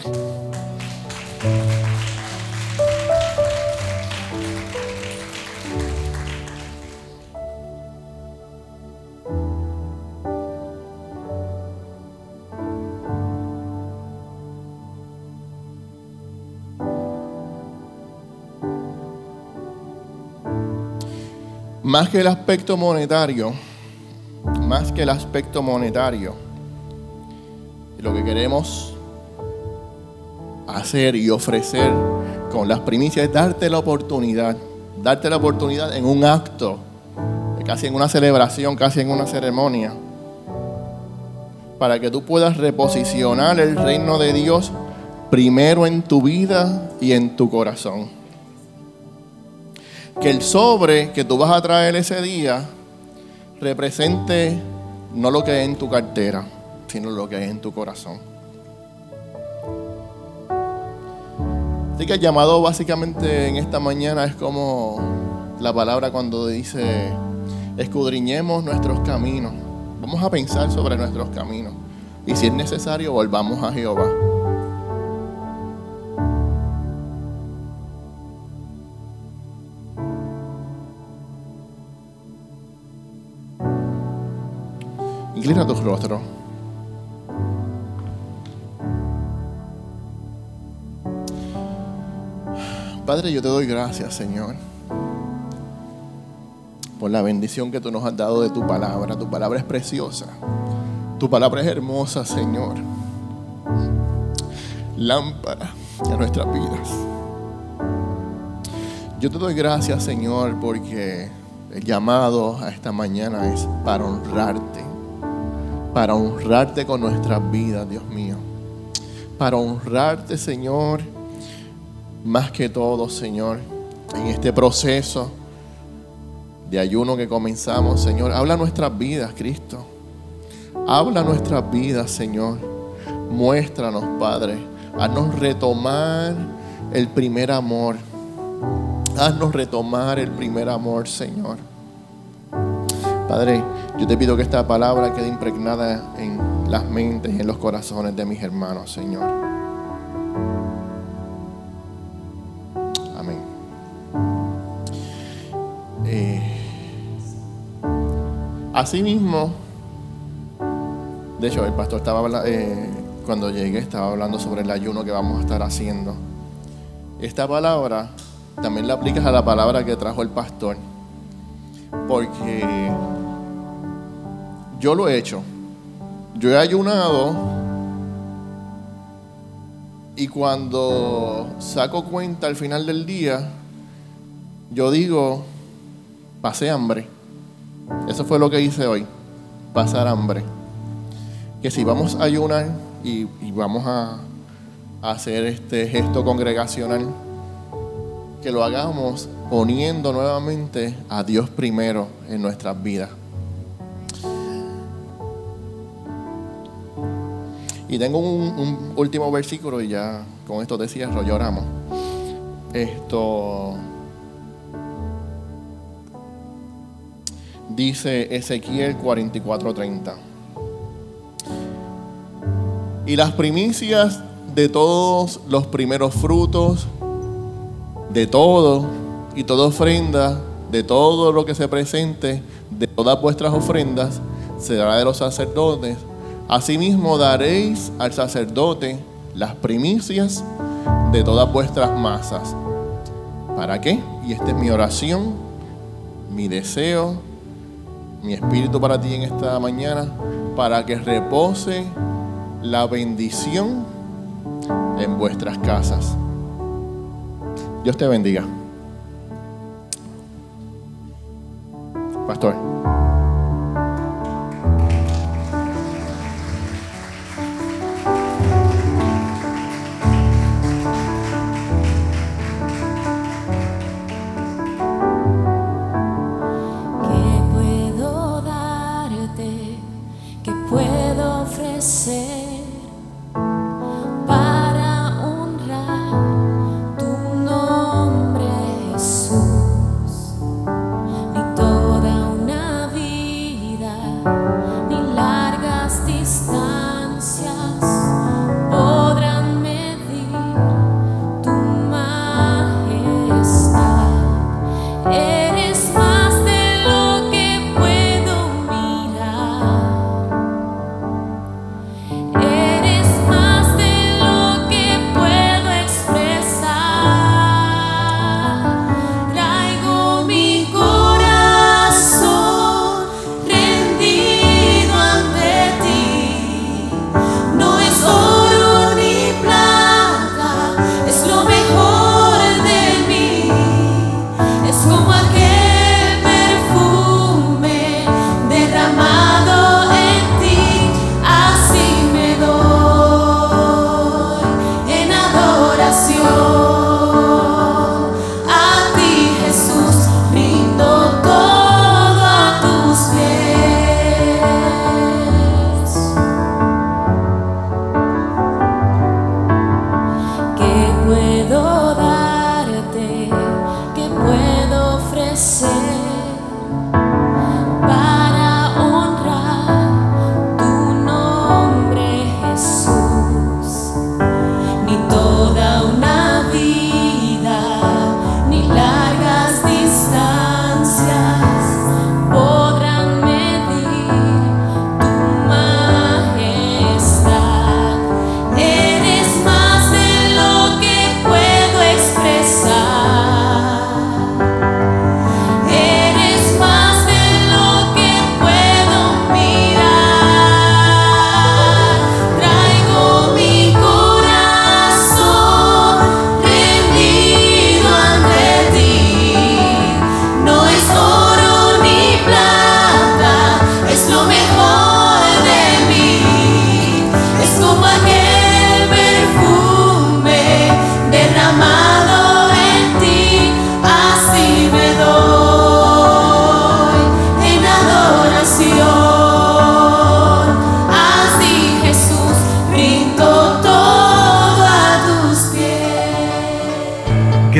Más que el aspecto monetario, más que el aspecto monetario, lo que queremos hacer y ofrecer con las primicias es darte la oportunidad, darte la oportunidad en un acto, casi en una celebración, casi en una ceremonia, para que tú puedas reposicionar el reino de Dios primero en tu vida y en tu corazón que el sobre que tú vas a traer ese día represente no lo que hay en tu cartera, sino lo que hay en tu corazón. Así que el llamado básicamente en esta mañana es como la palabra cuando dice, escudriñemos nuestros caminos. Vamos a pensar sobre nuestros caminos. Y si es necesario, volvamos a Jehová. Inclina tu rostro. Padre, yo te doy gracias, Señor, por la bendición que tú nos has dado de tu palabra. Tu palabra es preciosa. Tu palabra es hermosa, Señor. Lámpara a nuestras vidas. Yo te doy gracias, Señor, porque el llamado a esta mañana es para honrarte para honrarte con nuestras vidas, Dios mío. Para honrarte, Señor, más que todo, Señor, en este proceso de ayuno que comenzamos, Señor. Habla nuestras vidas, Cristo. Habla nuestras vidas, Señor. Muéstranos, Padre. Haznos retomar el primer amor. Haznos retomar el primer amor, Señor. Padre, yo te pido que esta palabra quede impregnada en las mentes y en los corazones de mis hermanos, Señor. Amén. Eh, asimismo, de hecho, el pastor estaba eh, cuando llegué estaba hablando sobre el ayuno que vamos a estar haciendo. Esta palabra también la aplicas a la palabra que trajo el pastor, porque yo lo he hecho. Yo he ayunado y cuando saco cuenta al final del día, yo digo, pasé hambre. Eso fue lo que hice hoy, pasar hambre. Que si vamos a ayunar y, vamos a, a hacer este gesto congregacional, que lo hagamos poniendo nuevamente a Dios primero en nuestras vidas. Y tengo un, último versículo y ya con esto te cierro, lloramos. Esto dice Ezequiel 44:30. Y las primicias de todos los primeros frutos, de todo y toda ofrenda, de todo lo que se presente, de todas vuestras ofrendas, será de los sacerdotes Asimismo daréis al sacerdote las primicias de todas vuestras masas. ¿Para qué? Y esta es mi oración, mi deseo, mi espíritu para ti en esta mañana, para que repose la bendición en vuestras casas. Dios te bendiga. Pastor.